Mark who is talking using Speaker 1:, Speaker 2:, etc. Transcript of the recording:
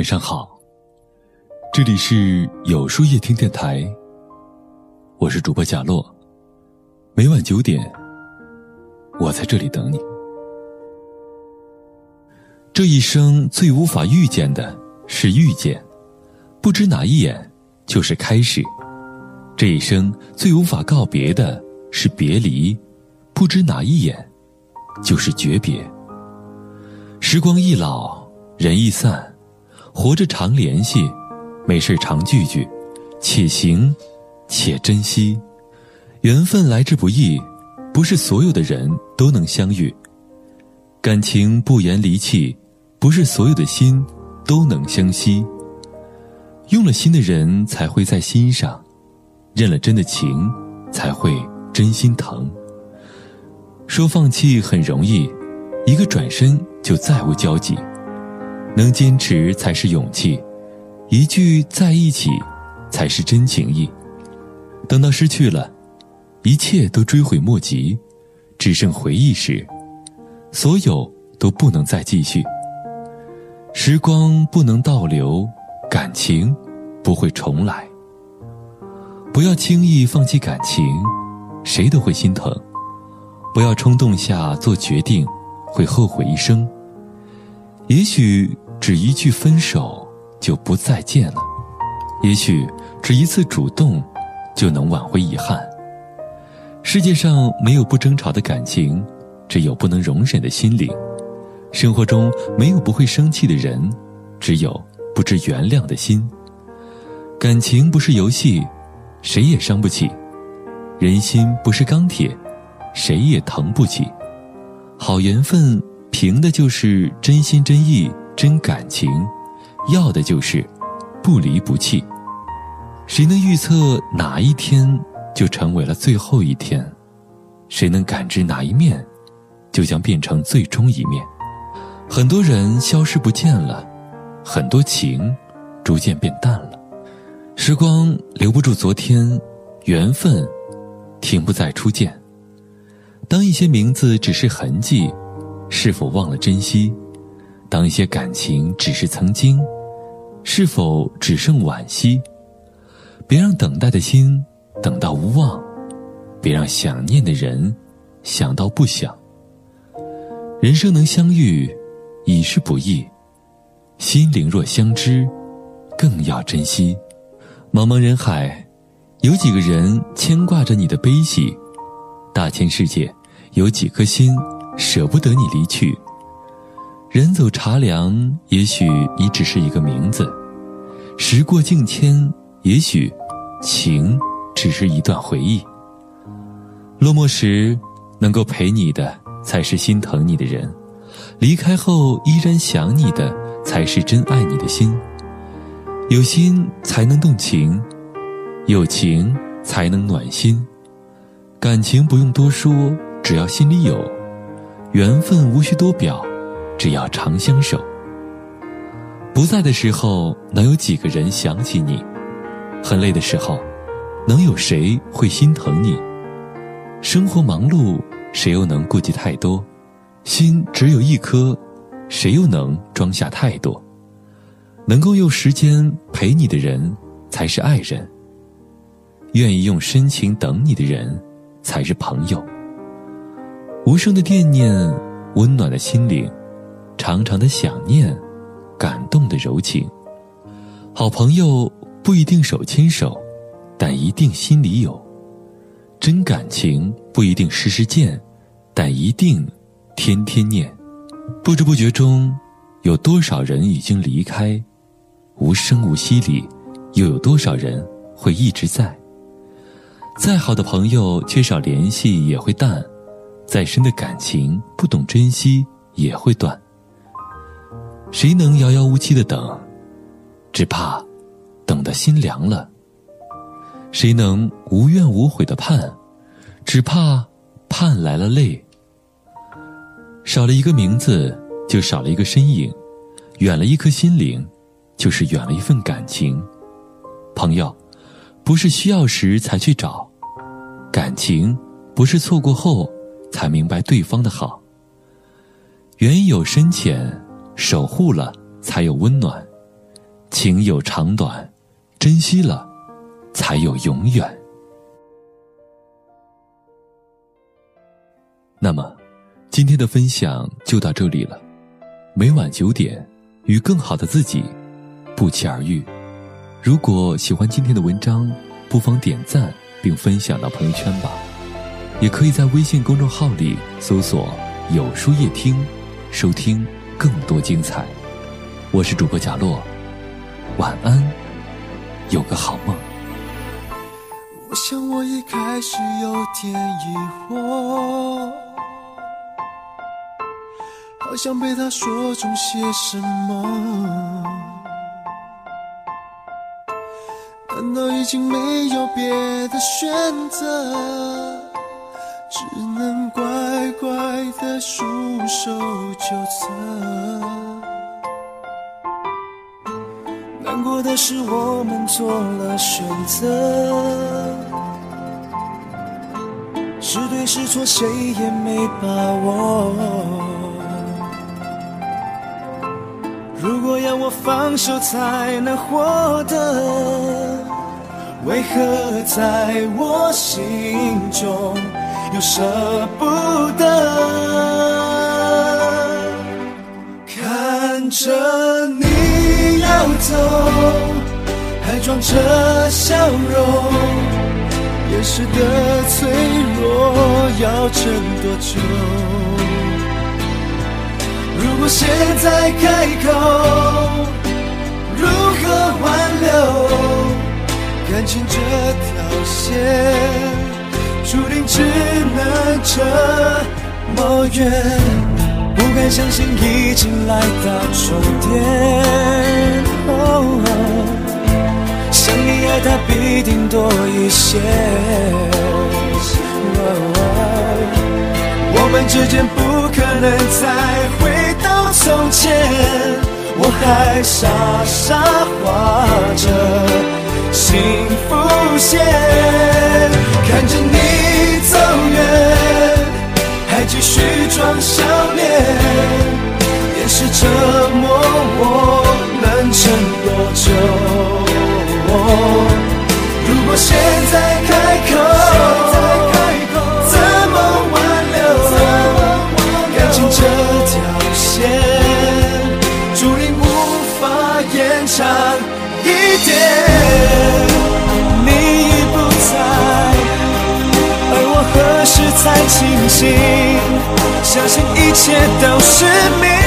Speaker 1: 晚上好，这里是有书夜听电台，我是主播贾洛，每晚九点，我在这里等你。这一生最无法遇见的是遇见，不知哪一眼就是开始；这一生最无法告别的是别离，不知哪一眼就是诀别。时光易老，人易散。活着常联系，没事常聚聚，且行且珍惜。缘分来之不易，不是所有的人都能相遇。感情不言离弃，不是所有的心都能相惜。用了心的人才会在心上，认了真的情才会真心疼。说放弃很容易，一个转身就再无交集。能坚持才是勇气，一句在一起，才是真情意。等到失去了，一切都追悔莫及，只剩回忆时，所有都不能再继续。时光不能倒流，感情不会重来。不要轻易放弃感情，谁都会心疼。不要冲动下做决定，会后悔一生。也许只一句分手就不再见了，也许只一次主动就能挽回遗憾。世界上没有不争吵的感情，只有不能容忍的心灵。生活中没有不会生气的人，只有不知原谅的心。感情不是游戏，谁也伤不起；人心不是钢铁，谁也疼不起。好缘分。凭的就是真心真意真感情，要的就是不离不弃。谁能预测哪一天就成为了最后一天？谁能感知哪一面就将变成最终一面？很多人消失不见了，很多情逐渐变淡了。时光留不住昨天，缘分停不在初见。当一些名字只是痕迹。是否忘了珍惜？当一些感情只是曾经，是否只剩惋惜？别让等待的心等到无望，别让想念的人想到不想。人生能相遇，已是不易；心灵若相知，更要珍惜。茫茫人海，有几个人牵挂着你的悲喜？大千世界，有几颗心？舍不得你离去，人走茶凉，也许你只是一个名字；时过境迁，也许情只是一段回忆。落寞时，能够陪你的才是心疼你的人；离开后依然想你的，才是真爱你的心。有心才能动情，有情才能暖心。感情不用多说，只要心里有。缘分无需多表，只要常相守。不在的时候，能有几个人想起你？很累的时候，能有谁会心疼你？生活忙碌，谁又能顾及太多？心只有一颗，谁又能装下太多？能够用时间陪你的人，才是爱人；愿意用深情等你的人，才是朋友。无声的惦念，温暖的心灵，长长的想念，感动的柔情。好朋友不一定手牵手，但一定心里有；真感情不一定时时见，但一定天天念。不知不觉中，有多少人已经离开？无声无息里，又有多少人会一直在？再好的朋友，缺少联系也会淡。再深的感情，不懂珍惜也会断。谁能遥遥无期的等？只怕等的心凉了。谁能无怨无悔的盼？只怕盼来了泪。少了一个名字，就少了一个身影；远了一颗心灵，就是远了一份感情。朋友，不是需要时才去找；感情，不是错过后。才明白对方的好。缘有深浅，守护了才有温暖；情有长短，珍惜了，才有永远。那么，今天的分享就到这里了。每晚九点，与更好的自己不期而遇。如果喜欢今天的文章，不妨点赞并分享到朋友圈吧。也可以在微信公众号里搜索“有书夜听”，收听更多精彩。我是主播贾洛，晚安，有个好梦。
Speaker 2: 我想我一开始有点疑惑。好像被他说中些什么？难道已经没有别的选择，只能怪束手就策？难过的是我们做了选择，是对是错谁也没把握。如果要我放手才能获得，为何在我心中又舍不得？看着你要走，还装着笑容，掩饰的脆弱要撑多久？如果现在开口，如何挽留感情这条线？注定只能这么远。不敢相信已经来到终点。想你爱他必定多一些。我们之间不可能再回到。从前，我还傻傻画着幸福线，看着你走远，清醒，相信一切都是命。